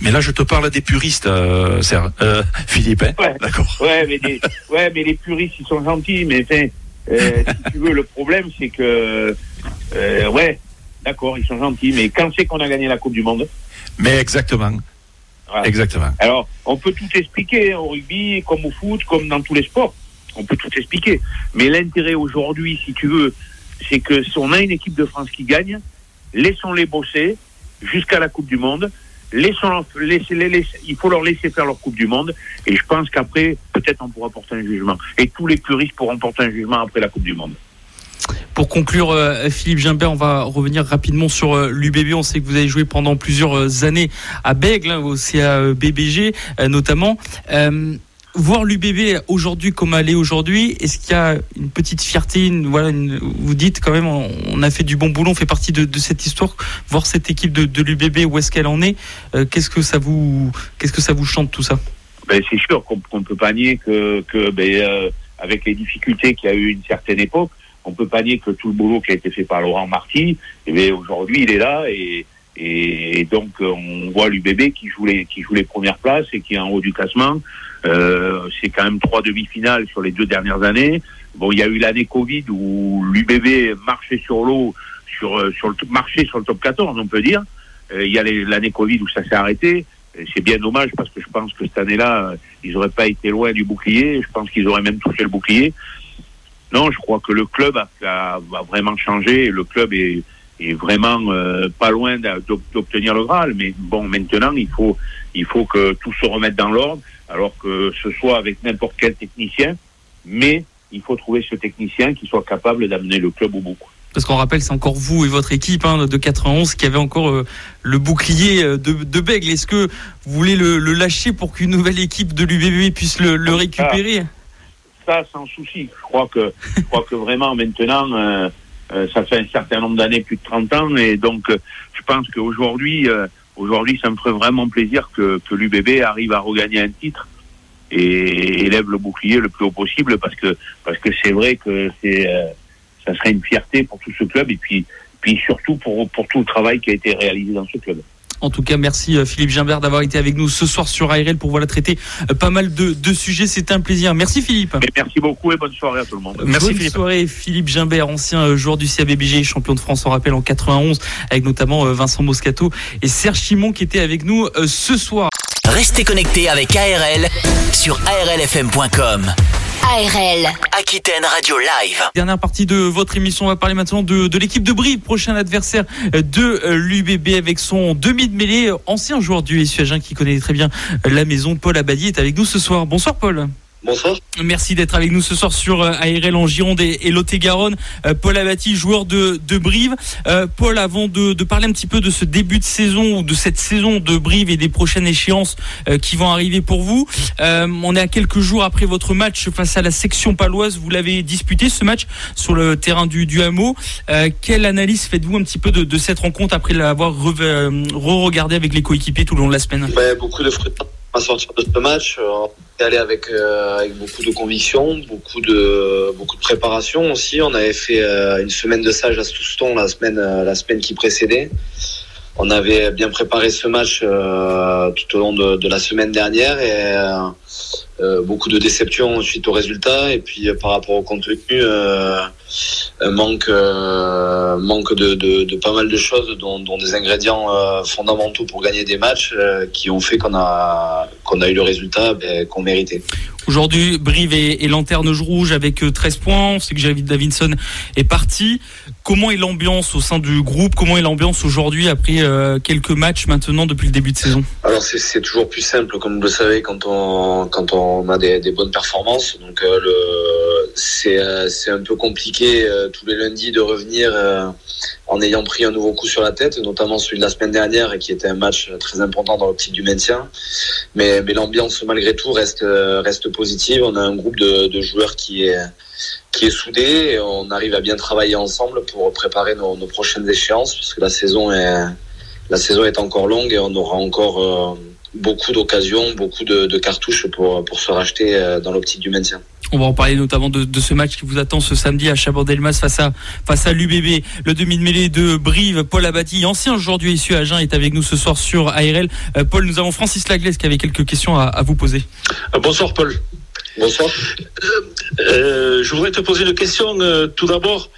Mais là, je te parle des puristes, euh, Serge- euh, Philippe. hein Ouais. D'accord. Ouais, mais des, ouais, mais les puristes, ils sont gentils. Mais enfin, euh, si tu veux, le problème, c'est que, euh, ouais, d'accord, ils sont gentils. Mais quand c'est qu'on a gagné la Coupe du Monde Mais exactement. Voilà. Exactement. Alors, on peut tout expliquer hein, au rugby, comme au foot, comme dans tous les sports. On peut tout expliquer. Mais l'intérêt aujourd'hui, si tu veux, c'est que si on a une équipe de France qui gagne, laissons-les bosser jusqu'à la Coupe du Monde. Laissons laissez il faut leur laisser faire leur Coupe du Monde. Et je pense qu'après, peut-être on pourra porter un jugement. Et tous les puristes pourront porter un jugement après la Coupe du Monde. Pour conclure, euh, Philippe Gimbert, on va revenir rapidement sur euh, l'UBB. On sait que vous avez joué pendant plusieurs euh, années à Bègle, hein, au CABBG euh, notamment. Euh, voir l'UBB aujourd'hui comme elle est aujourd'hui, est-ce qu'il y a une petite fierté une, voilà, Vous dites quand même, on, a fait du bon boulot, on fait partie de, cette histoire. Voir cette équipe de, l'UBB, où est-ce qu'elle en est euh, Qu'est-ce que ça vous, qu'est-ce que ça vous chante tout ça? Ben, c'est sûr qu'on ne peut pas nier que, que ben, euh, avec les difficultés qu'il y a eu une certaine époque, on peut pas nier que tout le boulot qui a été fait par Laurent Marty, eh ben, aujourd'hui il est là et, et, donc euh, on voit l'UBB qui joue les qui joue les premières places et qui est en haut du classement. Euh, c'est quand même trois demi-finales sur les deux dernières années. Bon, il y a eu l'année Covid où l'UBB marchait sur l'eau, sur euh, sur le marchait sur le top 14, on peut dire. Euh, il y a l'année Covid où ça s'est arrêté. C'est bien dommage parce que je pense que cette année-là, euh, ils n'auraient pas été loin du bouclier. Je pense qu'ils auraient même touché le bouclier. Non, je crois que le club a, a- a vraiment changé. Le club est, est vraiment euh, pas loin d'obtenir le Graal. Mais bon, maintenant, il faut, il faut que tout se remette dans l'ordre, alors que ce soit avec n'importe quel technicien. Mais il faut trouver ce technicien qui soit capable d'amener le club au bout. Parce qu'on rappelle, c'est encore vous et votre équipe hein, de 91 qui avait encore euh, le bouclier euh, de, de Bègle. Est-ce que vous voulez le, le lâcher pour qu'une nouvelle équipe de l'UBB puisse le, le récupérer? ça sans souci. Je crois que je crois que vraiment maintenant euh, euh, ça fait un certain nombre d'années, plus de 30 ans, et donc euh, je pense qu'aujourd'hui euh, aujourd'hui ça me ferait vraiment plaisir que, que l'UBB arrive à regagner un titre et élève le bouclier le plus haut possible parce que parce que c'est vrai que c'est euh, ça serait une fierté pour tout ce club et puis puis surtout pour pour tout le travail qui a été réalisé dans ce club. En tout cas, merci euh, Philippe Gimbert d'avoir été avec nous ce soir sur ARL pour voilà, traiter euh, pas mal de, de sujets. C'était un plaisir. Merci Philippe. Mais merci beaucoup et bonne soirée à tout le monde. Merci, Bonne Philippe. soirée Philippe Gimbert, ancien euh, joueur du CABBG, champion de France, on rappelle en 91, avec notamment Vincent Moscato et Serge Chimon qui étaient avec nous ce soir. Restez connectés avec ARL sur arlfm.com. ARL. Aquitaine Radio Live. Dernière partie de votre émission, on va parler maintenant de, de l'équipe de Brie, prochain adversaire de l'UBB avec son demi de mêlée, ancien joueur du SU Agen qui connaît très bien la maison. Paul Abadi est avec nous ce soir. Bonsoir Paul. Bonsoir. Merci d'être avec nous ce soir sur euh, ARL en Gironde et, Lot-et-Garonne. Euh, Paul Abati, joueur de, de Brive. Euh, Paul, avant de, de, parler un petit peu de ce début de saison ou de cette saison de Brive et des prochaines échéances qui vont arriver pour vous, on est à quelques jours après votre match face à la section paloise. Vous l'avez disputé ce match sur le terrain du, du hameau. quelle analyse faites-vous un petit peu de, de cette rencontre après l'avoir re-regardé avec les coéquipiers tout le long de la semaine? Ben, Beaucoup de frustration à sortir de ce match. On est allé avec, euh, avec beaucoup de conviction, beaucoup de, beaucoup de préparation aussi. On avait fait euh, une semaine de sage à Stouston la semaine, euh, la semaine qui précédait. On avait bien préparé ce match tout au long de, de, la semaine dernière et beaucoup de déceptions suite au résultat. Et puis par rapport au contenu, manque, manque de, de, de, pas mal de choses, dont, dont des ingrédients fondamentaux pour gagner des matchs qui ont fait qu'on a, qu'on a eu le résultat ben, qu'on méritait. Aujourd'hui, Brive est, lanterne rouge avec 13 points. On sait que Javid Davinson est parti. Comment est l'ambiance au sein du groupe? Comment est l'ambiance aujourd'hui après euh, quelques matchs maintenant depuis le début de saison? Alors c'est toujours plus simple, comme vous le savez, quand on, quand on a des, bonnes performances. Donc euh, c'est euh, un peu compliqué euh, tous les lundis de revenir en ayant pris un nouveau coup sur la tête, notamment celui de la semaine dernière, qui était un match très important dans l'optique du maintien. Mais, l'ambiance, malgré tout, reste, positive. On a un groupe de, joueurs qui est, qui est soudé et on arrive à bien travailler ensemble pour préparer nos, prochaines échéances, puisque la saison est, la saison est encore longue et on aura encore beaucoup d'occasions, beaucoup de, de, cartouches pour, pour se racheter euh, dans l'optique du maintien. On va en parler notamment de, de, ce match qui vous attend ce samedi à Chabandelmas face à, face à l'UBB. Le demi de mêlée de Brive, Paul Abati, ancien joueur du SU Agen, est avec nous ce soir sur ARL. Euh, Paul, nous avons Francis Laglaise qui avait quelques questions à, à vous poser. bonsoir Paul. Bonsoir. Euh, je voudrais te poser une question euh, tout d'abord.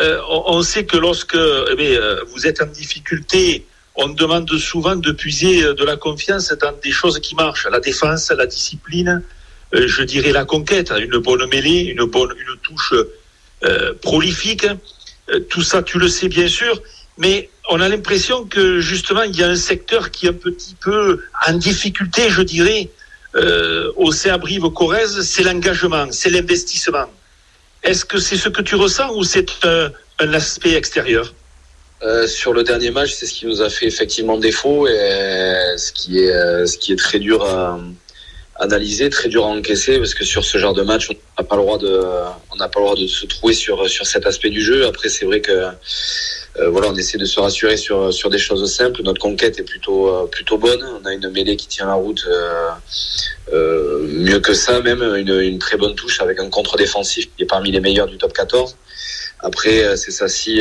Euh, on, on, sait que lorsque eh bien, vous êtes en difficulté, on demande souvent de puiser de la confiance dans des choses qui marchent. La défense, la discipline, je dirais la conquête, une bonne mêlée, une bonne touche prolifique. tout ça, tu le sais bien sûr. Mais on a l'impression que justement, il y a un secteur qui est un petit peu en difficulté, je dirais, euh, au CA Brive-Corrèze, c'est l'engagement, c'est l'investissement. Est-ce que c'est ce que tu ressens ou c'est un, aspect extérieur? Euh, Sur le dernier match, c'est ce qui nous a fait effectivement défaut et ce qui est, ce qui est très dur à analyser, très dur à encaisser parce que sur ce genre de match, on n'a pas le droit de, on n'a pas le droit de se trouver sur sur cet aspect du jeu. Après, c'est vrai que euh, voilà, on essaie de se rassurer sur sur des choses simples. Notre conquête est plutôt euh, plutôt bonne. On a une mêlée qui tient la route. Euh, euh mieux que ça, même une, une, très bonne touche avec un contre défensif qui est parmi les meilleurs du top 14. Après, c'est ça si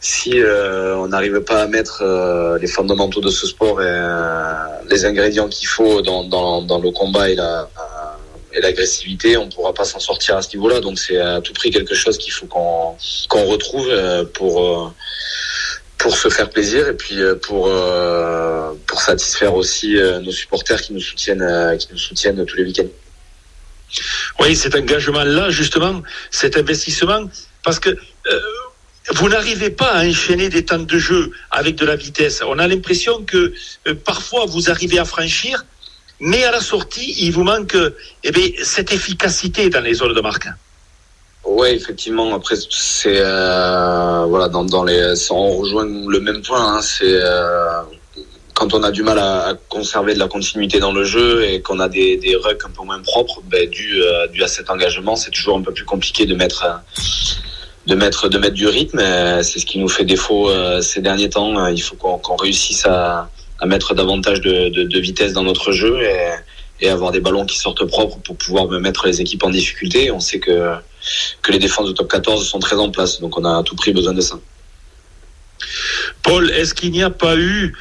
si euh, on n'arrive pas à mettre euh, les fondamentaux de ce sport et euh, les ingrédients qu'il faut dans, dans, dans, le combat et la et l'agressivité, on ne pourra pas s'en sortir à ce niveau-là. Donc c'est à tout prix quelque chose qu'il faut qu'on qu'on retrouve pour pour se faire plaisir et puis pour pour satisfaire aussi nos supporters qui nous soutiennent qui nous soutiennent tous les week-ends. Oui, cet engagement-là, justement, cet investissement, parce que vous n'arrivez pas à enchaîner des temps de jeu avec de la vitesse. On a l'impression que euh, parfois vous arrivez à franchir, mais à la sortie, il vous manque eh cette efficacité dans les zones de marque. Oui, effectivement. Après, c'est euh, voilà, dans, les, on rejoint le même point. Hein, c'est euh, quand on a du mal à, conserver de la continuité dans le jeu et qu'on a des, des rucks un peu moins propres, ben, dû à cet engagement, c'est toujours un peu plus compliqué de mettre de mettre de mettre du rythme. C'est ce qui nous fait défaut euh, ces derniers temps. Il faut qu'on qu réussisse à, à, mettre davantage de, de, de, vitesse dans notre jeu et, et, avoir des ballons qui sortent propres pour pouvoir mettre les équipes en difficulté. On sait que que les défenses de top 14 sont très en place, donc on a à tout prix besoin de ça. Paul, est-ce qu'il n'y a pas eu,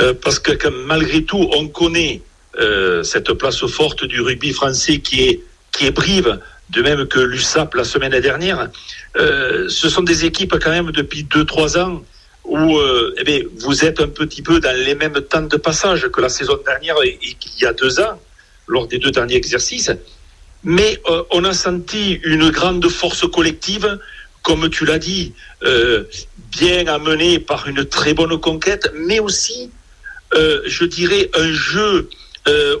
euh, parce que, que, malgré tout, on connaît euh, cette place forte du rugby français qui est qui est Brive, de même que l'USAP la semaine dernière, euh, ce sont des équipes quand même depuis 2-3 ans où euh, eh vous êtes un petit peu dans les mêmes temps de passage que la saison dernière et, et qu'il y a deux ans, lors des deux derniers exercices. mais on a senti une grande force collective, comme tu l'as dit, bien amenée par une très bonne conquête, mais aussi, je dirais, un jeu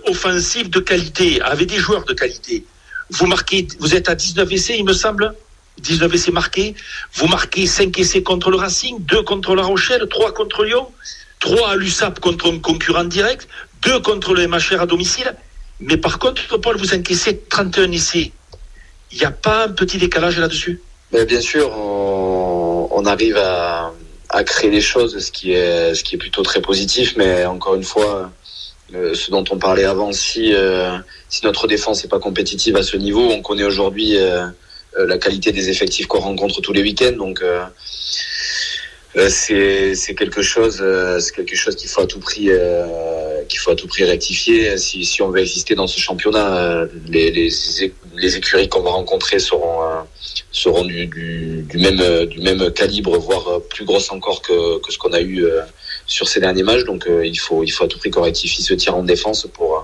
offensif de qualité, avec des joueurs de qualité. Vous marquez, vous êtes à 19 essais, il me semble 19 essais marqués. Vous marquez 5 essais contre le Racing, 2 contre La Rochelle, 3 contre Lyon, 3 à l'USAP contre un concurrent direct, 2 contre le MHR à domicile. Mais par contre, Paul, vous encaissez 31 essais. Il n'y a pas un petit décalage là-dessus? Bien sûr, on, arrive à, créer des choses, ce qui, est, ce qui est plutôt très positif. Mais encore une fois, euh, ce dont on parlait avant, si, euh, si notre défense n'est pas compétitive à ce niveau, on connaît aujourd'hui... Euh, la qualité des effectifs qu'on rencontre tous les week-ends. Donc c'est quelque chose c'est chose qu'il faut à tout prix faut à tout prix rectifier si, si on veut exister dans ce championnat les, les, écuries qu'on va rencontrer seront seront du, du, du, même du même calibre voire plus grosses encore que, que ce qu'on a eu sur ces derniers matchs. Donc euh, il faut il faut à tout prix qu'on rectifie ce tir en défense pour euh,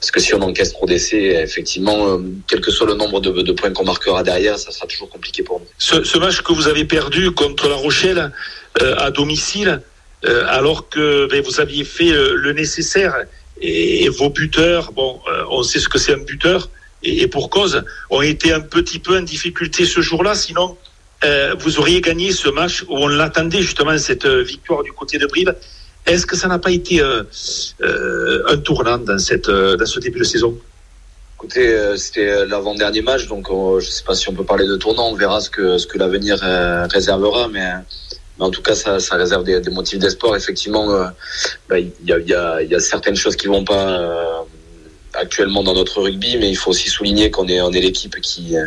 parce que si on encaisse trop d'essais, effectivement, euh, quel que soit le nombre de, points qu'on marquera derrière, ça sera toujours compliqué pour nous. Ce, match que vous avez perdu contre La Rochelle à domicile, alors que ben, vous aviez fait le nécessaire et, vos buteurs, bon, on sait ce que c'est un buteur. Et, pour cause, ont été un petit peu en difficulté ce jour-là. Sinon, euh, vous auriez gagné ce match où on l'attendait justement cette euh, victoire du côté de Brive. Est-ce que ça n'a pas été euh, un tournant dans, cette, dans ce début de saison? Écoutez, c'était l'avant-dernier match, donc je ne sais pas si on peut parler de tournant. On verra ce que, ce que l'avenir réservera, mais, en tout cas, ça, réserve des, motifs d'espoir. Effectivement, bah, il y, a, y, a, certaines choses qui vont pas actuellement dans notre rugby, mais il faut aussi souligner qu'on est, on est l'équipe qui, euh,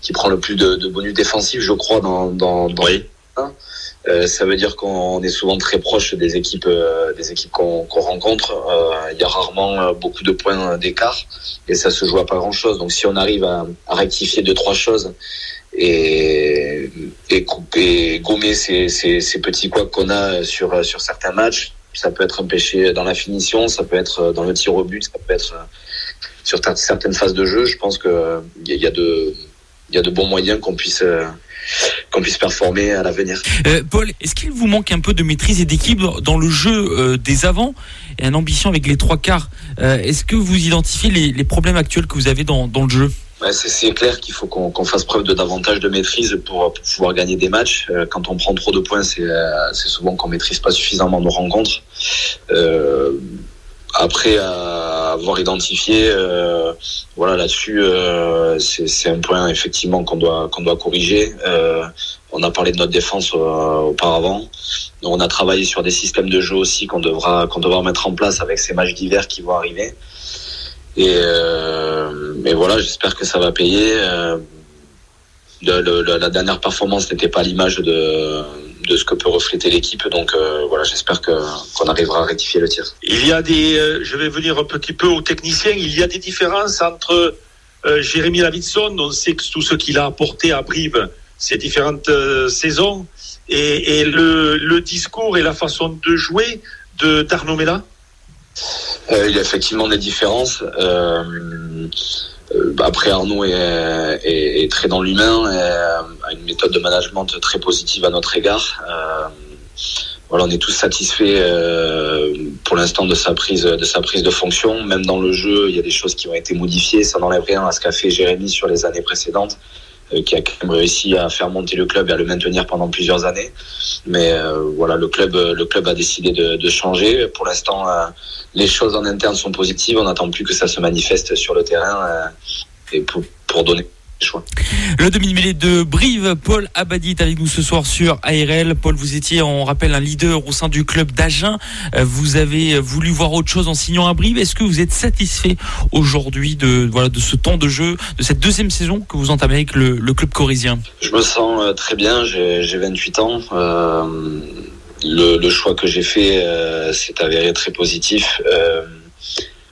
qui prend le plus de, de bonus défensifs, je crois, dans, dans, dans oui. Euh, ça veut dire qu'on est souvent très proche des équipes, euh, des équipes qu'on rencontre. Euh, il y a rarement beaucoup de points d'écart et ça se joue à pas grand chose. Donc si on arrive à, à rectifier deux trois choses et, et couper, gommer ces, ces, ces petits couacs qu'on a sur sur certains matchs, ça peut être un péché dans la finition, ça peut être dans le tir au but, ça peut être sur certaines phases de jeu. Je pense qu'il y, y, a de, bons moyens qu'on puisse puisse performer à l'avenir. Euh, Paul, est-ce qu'il vous manque un peu de maîtrise et d'équilibre dans le jeu euh, des avants et une ambition avec les trois quarts? Euh, Est-ce que vous identifiez les, problèmes actuels que vous avez dans le jeu? C'est clair qu'il faut qu'on fasse preuve de davantage de maîtrise pour, pouvoir gagner des matchs. Euh, quand on prend trop de points, c'est souvent qu'on maîtrise pas suffisamment nos rencontres. Euh, après avoir identifié, euh, voilà là-dessus, euh, c'est un point effectivement qu'on doit doit corriger. Euh, on a parlé de notre défense auparavant. On a travaillé sur des systèmes de jeu aussi qu'on devra devra mettre en place avec ces matchs d'hiver qui vont arriver. Et, mais voilà, j'espère que ça va payer. la dernière performance n'était pas l'image de ce que peut refléter l'équipe. Donc euh, voilà, j'espère qu'on arrivera à rectifier le tir. Il y a des, euh, je vais venir un petit peu aux techniciens. Il y a des différences entre euh, Jérémy Lavidson, on sait que tout ce qu'il a apporté à Brive ces différentes saisons, et, et le, le, discours et la façon de jouer de d'Arnaud Mella. Il y a effectivement des différences. Euh, après Arnaud est, très dans l'humain, a une méthode de management très positive à notre égard. Euh, voilà, on est tous satisfaits euh, pour l'instant de sa prise de sa prise de fonction. Même dans le jeu, il y a des choses qui ont été modifiées. Ça n'enlève rien à ce qu'a fait Jérémy sur les années précédentes, euh, qui a quand même réussi à faire monter le club et à le maintenir pendant plusieurs années. Mais euh, voilà, le club le club a décidé de, de changer. Pour l'instant, les choses en interne sont positives. On n'attend plus que ça se manifeste sur le terrain euh, et pour, pour donner Choix. Le demi-mêlée de Brive, Paul Abadi est avec nous ce soir sur ARL. Paul, vous étiez, on rappelle, un leader au sein du club d'Agen. Euh, vous avez voulu voir autre chose en signant à Brive. Est-ce que vous êtes satisfait aujourd'hui de, voilà, de ce temps de jeu, de cette deuxième saison que vous entamez avec le, le club corésien? Je me sens euh, très bien, j'ai 28 ans. Euh, le, le, choix que j'ai fait euh, s'est avéré très positif. Euh,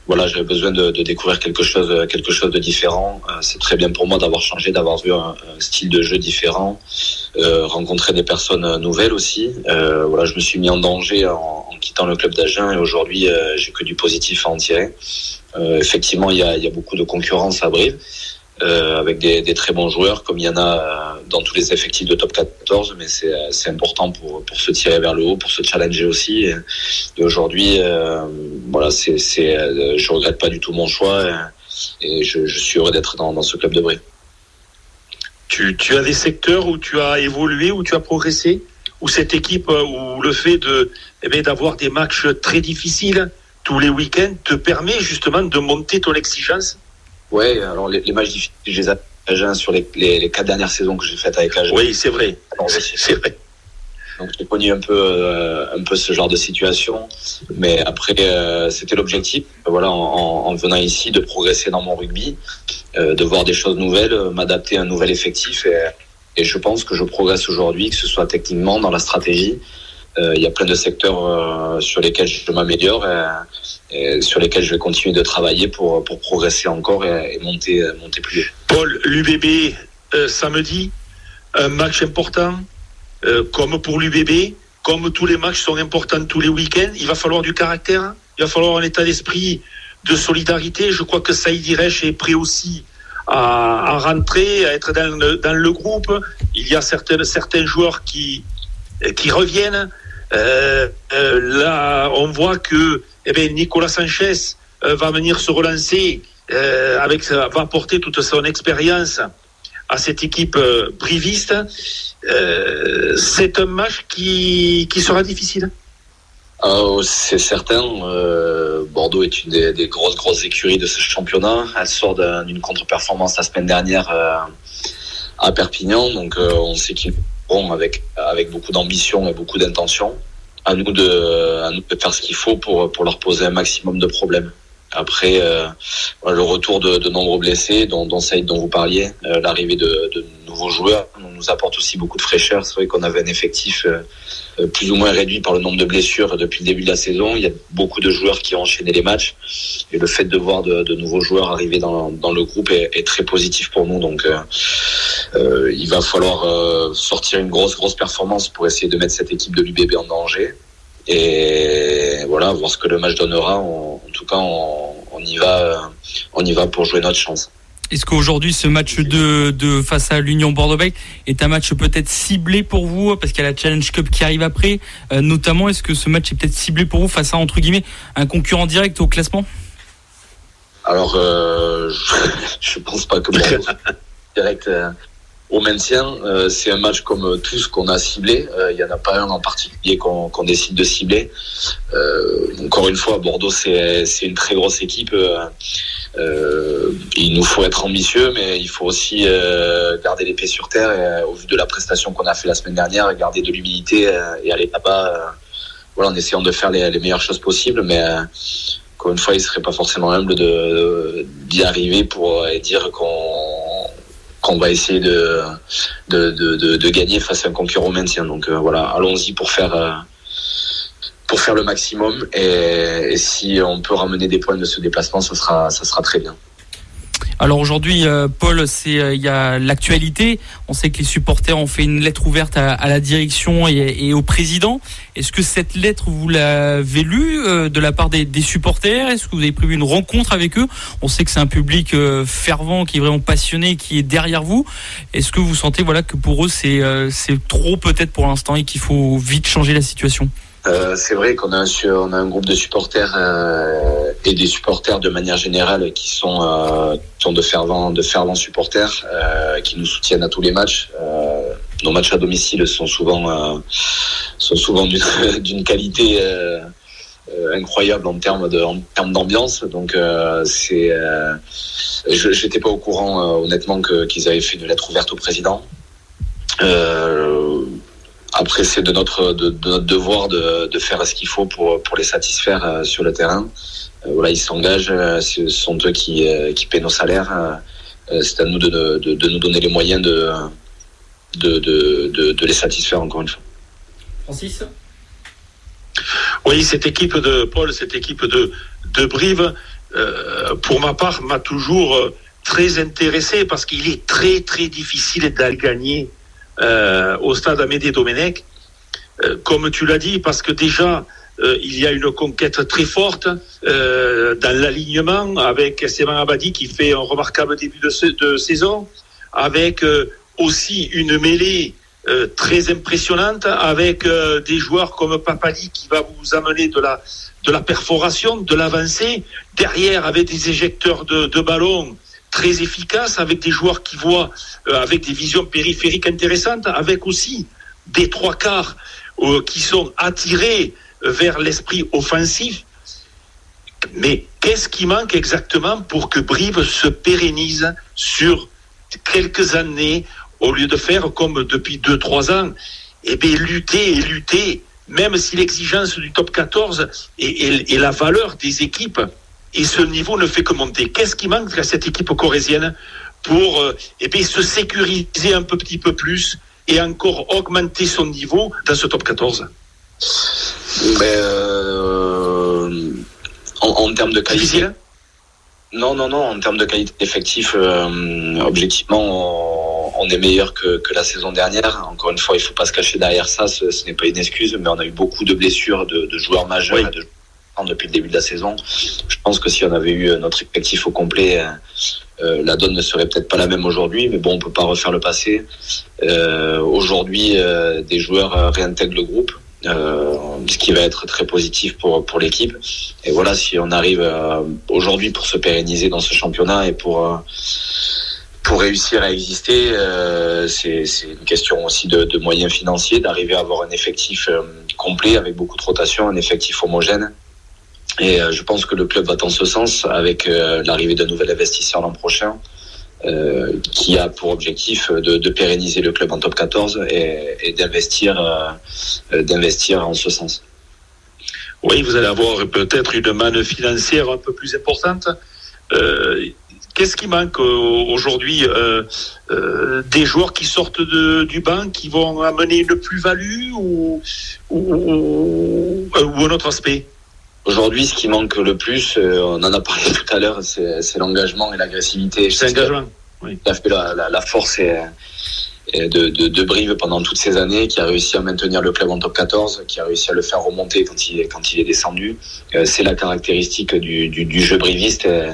voilà, j'avais besoin de, de, découvrir quelque chose, quelque chose de différent. Euh, c'est très bien pour moi d'avoir changé, d'avoir vu un, un, style de jeu différent, euh, rencontrer des personnes nouvelles aussi. Euh, voilà, je me suis mis en danger en, en quittant le club d'Agen et aujourd'hui, j'ai que du positif à en tirer. effectivement, il y a, y a beaucoup de concurrence à Brive. Avec des, très bons joueurs, comme il y en a dans tous les effectifs de top 14. Mais c'est important pour, se tirer vers le haut, pour se challenger aussi. Et, aujourd'hui, voilà, c'est je regrette pas du tout mon choix et, je, suis heureux d'être dans, ce club de Brie. Tu, tu, as des secteurs où tu as évolué, où tu as progressé, où cette équipe, où le fait de eh d'avoir des matchs très difficiles tous les week-ends te permet justement de monter ton exigence Ouais, alors les, matchs difficiles, je les ai sur les, les, quatre dernières saisons que j'ai faites avec la Oui, c'est vrai. C'est vrai. Donc j'ai connu un peu, euh, un peu ce genre de situation, mais après euh, c'était l'objectif. Voilà, en, en, venant ici, de progresser dans mon rugby, euh, de voir des choses nouvelles, m'adapter à un nouvel effectif, et, et je pense que je progresse aujourd'hui, que ce soit techniquement dans la stratégie, euh, il y a plein de secteurs euh, sur lesquels je m'améliore et, sur lesquels je vais continuer de travailler pour, pour progresser encore et, monter, monter plus haut. Paul, l'UBB, euh, samedi, un match important, comme pour l'UBB, comme tous les matchs sont importants tous les week-ends, il va falloir du caractère, il va falloir un état d'esprit de solidarité. Je crois que Saïd Iresh est prêt aussi à, à, rentrer, à être dans le, dans le groupe. Il y a certains, certains joueurs qui, qui reviennent. Euh, euh, là, on voit que eh bien, Nicolas Sanchez euh, va venir se relancer, va apporter toute son expérience à cette équipe briviste. c'est un match qui, sera difficile. Oh, c'est certain. Bordeaux est une des, grosses grosses écuries de ce championnat. Elle sort d'une contre-performance la semaine dernière à Perpignan, donc on sait qu'ils bon, avec, avec beaucoup d'ambition et beaucoup d'intention. À nous de, à nous de faire ce qu'il faut pour, pour leur poser un maximum de problèmes. Après, euh, le retour de, de, nombreux blessés, dont, dont Saïd dont vous parliez, euh, l'arrivée de, de, nouveaux joueurs nous apporte aussi beaucoup de fraîcheur. C'est vrai qu'on avait un effectif euh, euh, plus ou moins réduit par le nombre de blessures depuis le début de la saison. Il y a beaucoup de joueurs qui ont enchaîné les matchs et le fait de voir de, de nouveaux joueurs arriver dans, dans le groupe est, est, très positif pour nous. Donc, euh, il va falloir sortir une grosse grosse performance pour essayer de mettre cette équipe de l'UBB en danger. Et voilà, voir ce que le match donnera. En, en tout cas, on, on, y va, on y va pour jouer notre chance. Est-ce qu'aujourd'hui ce match de, de face à l'Union Bordeaux-Bègles est un match peut-être ciblé pour vous parce qu'il y a la Challenge Cup qui arrive après euh, Notamment, est-ce que ce match est peut-être ciblé pour vous face à entre guillemets un concurrent direct au classement? Alors, euh, je, pense pas que direct. Euh, au maintien. Euh, c'est un match comme euh, tous qu'on a ciblé. Il n'y en a pas un en particulier qu'on qu décide de cibler. Euh, encore une fois, Bordeaux, c'est une très grosse équipe. il nous faut être ambitieux, mais il faut aussi garder pieds sur terre. Au vu de la prestation qu'on a fait la semaine dernière, garder de l'humilité et aller là-bas voilà, en essayant de faire les, les meilleures choses possibles. Mais encore une fois, il serait pas forcément humble d'y arriver pour dire qu'on qu'on va essayer de de, de, gagner face à un concurrent maintien. Donc euh, voilà, allons-y pour faire euh, pour faire le maximum et, et, si on peut ramener des points de ce déplacement, ça sera ça sera très bien. Alors aujourd'hui, euh, Paul, c'est euh, il y a l'actualité. On sait que les supporters ont fait une lettre ouverte à, la direction et, et, au président. Est-ce que cette lettre vous l'avez lue euh, de la part des, des supporters? Est-ce que vous avez prévu une rencontre avec eux? On sait que c'est un public fervent, qui est vraiment passionné, qui est derrière vous. Est-ce que vous sentez voilà que pour eux c'est c'est trop peut-être pour l'instant et qu'il faut vite changer la situation? Euh, c'est vrai qu'on a, un, groupe de supporters euh, et des supporters de manière générale qui sont, euh, de fervents, supporters qui nous soutiennent à tous les matchs. Nos matchs à domicile sont souvent, souvent d'une qualité incroyable en termes d'ambiance. Donc c'est, je j'étais pas au courant honnêtement qu'ils avaient fait une lettre ouverte au président. Après, c'est de notre, de, de, notre devoir de, de faire ce qu'il faut pour, pour les satisfaire euh, sur le terrain. Euh, voilà, ils s'engagent, euh, ce sont eux qui, qui paient nos salaires. c'est à nous de, de, de, nous donner les moyens de, de, de, de, les satisfaire encore une fois. Francis? Oui, cette équipe de Paul, cette équipe de, de Brive, euh, pour ma part, m'a toujours très intéressé parce qu'il est très très difficile d'aller gagner euh, au stade Amédée Domenech, euh, comme tu l'as dit, parce que déjà, il y a une conquête très forte dans l'alignement avec Esteban Abadi qui fait un remarquable début de, saison, avec aussi une mêlée très impressionnante avec des joueurs comme Papali qui va vous amener de la de la perforation, de l'avancée, derrière avec des éjecteurs de ballons très efficaces, avec des joueurs qui voient avec des visions périphériques intéressantes, avec aussi des trois quarts euh, qui sont attirés vers l'esprit offensif. Mais qu'est-ce qui manque exactement pour que Brive se pérennise sur quelques années au lieu de faire comme depuis deux, trois ans? Eh bien, lutter et lutter, même si l'exigence du top 14 et, et, la valeur des équipes et ce niveau ne fait que monter. Qu'est-ce qui manque à cette équipe corésienne pour euh, eh bien, se sécuriser un petit peu plus et encore augmenter son niveau dans ce top 14 Mais euh, en, en, termes de qualité. Non, non, non. En termes de qualité effectif, euh, objectivement, on, on, est meilleur que, que, la saison dernière. Encore une fois, il ne faut pas se cacher derrière ça. Ce, ce n'est pas une excuse, mais on a eu beaucoup de blessures de, de joueurs majeurs. Oui. Et de depuis le début de la saison. Je pense que si on avait eu notre effectif au complet, euh, la donne ne serait peut-être pas la même aujourd'hui, mais bon, on peut pas refaire le passé. Euh, aujourd'hui, euh, des joueurs réintègrent le groupe, ce qui va être très positif pour pour l'équipe. Et voilà, si on arrive aujourd'hui pour se pérenniser dans ce championnat et pour pour réussir à exister, euh, c'est une question aussi de, moyens financiers, d'arriver à avoir un effectif euh, complet avec beaucoup de rotation, un effectif homogène. Et euh, je pense que le club va dans ce sens avec euh, l'arrivée d'un nouvel investisseur l'an prochain. Euh, qui a pour objectif de, pérenniser le club en top 14 et, d'investir d'investir en ce sens. Oui, vous allez avoir peut-être une manne financière un peu plus importante. Qu'est-ce qui manque aujourd'hui Des joueurs qui sortent de, du banc, qui vont amener une plus-value ou, ou un autre aspect? Aujourd'hui, ce qui manque le plus, euh, on en a parlé tout à l'heure, c'est l'engagement et l'agressivité. C'est l'engagement, oui. Ça fait la, la, la force et, et de, de, de, Brive pendant toutes ces années, qui a réussi à maintenir le club en top 14, qui a réussi à le faire remonter quand il, quand il est descendu. Euh, c'est la caractéristique du, du, du jeu briviste et,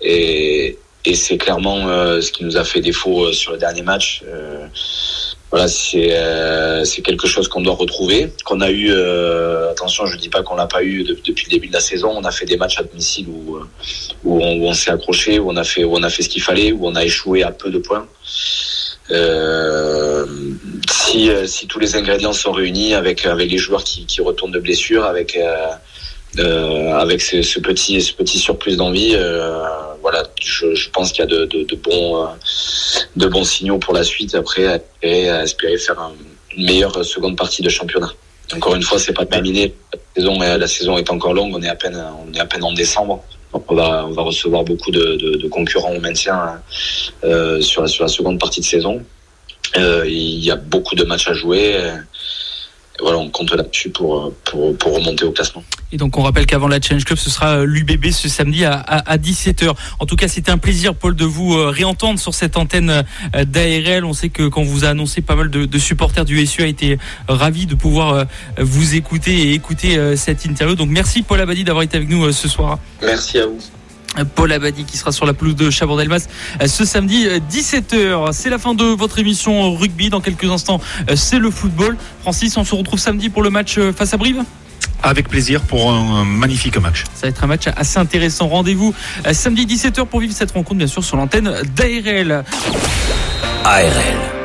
et, et c'est clairement euh, ce qui nous a fait défaut sur le dernier match. Euh, voilà, c'est euh, c'est quelque chose qu'on doit retrouver, qu'on a eu. Euh, attention, je dis pas qu'on l'a pas eu de, depuis le début de la saison. On a fait des matchs à domicile où où on, s'est accroché, où on a fait où on a fait ce qu'il fallait, où on a échoué à peu de points. Euh, si si tous les ingrédients sont réunis avec avec les joueurs qui, qui retournent de blessure, avec euh, avec ce, petit ce petit surplus d'envie, euh, voilà, je, pense qu'il y a de, bons euh, de bons signaux pour la suite. Après, espérer, à espérer faire un, une meilleure seconde partie de championnat. Encore une fois, c'est pas terminé. La saison, est encore longue. On est à peine on est à peine en décembre. On va on va recevoir beaucoup de, concurrents au maintien euh, sur la seconde partie de saison. Euh, il y a beaucoup de matchs à jouer voilà, on compte là-dessus pour, pour, pour, remonter au classement. Et donc on rappelle qu'avant la Challenge Club, ce sera l'UBB ce samedi à, à, à 17h. En tout cas, c'était un plaisir, Paul, de vous réentendre sur cette antenne d'ARL. On sait que quand vous a annoncé pas mal de, de supporters du SU a été ravi de pouvoir vous écouter et écouter cette interview. Donc merci Paul Abadi d'avoir été avec nous ce soir. Merci à vous. Paul Abadi qui sera sur la pelouse de Chabandelmas ce samedi 17h. C'est la fin de votre émission rugby. Dans quelques instants, c'est le football. Francis, on se retrouve samedi pour le match face à Brive? Avec plaisir pour un magnifique match. Ça va être un match assez intéressant. Rendez-vous samedi 17h pour vivre cette rencontre, bien sûr, sur l'antenne d'ARL. ARL.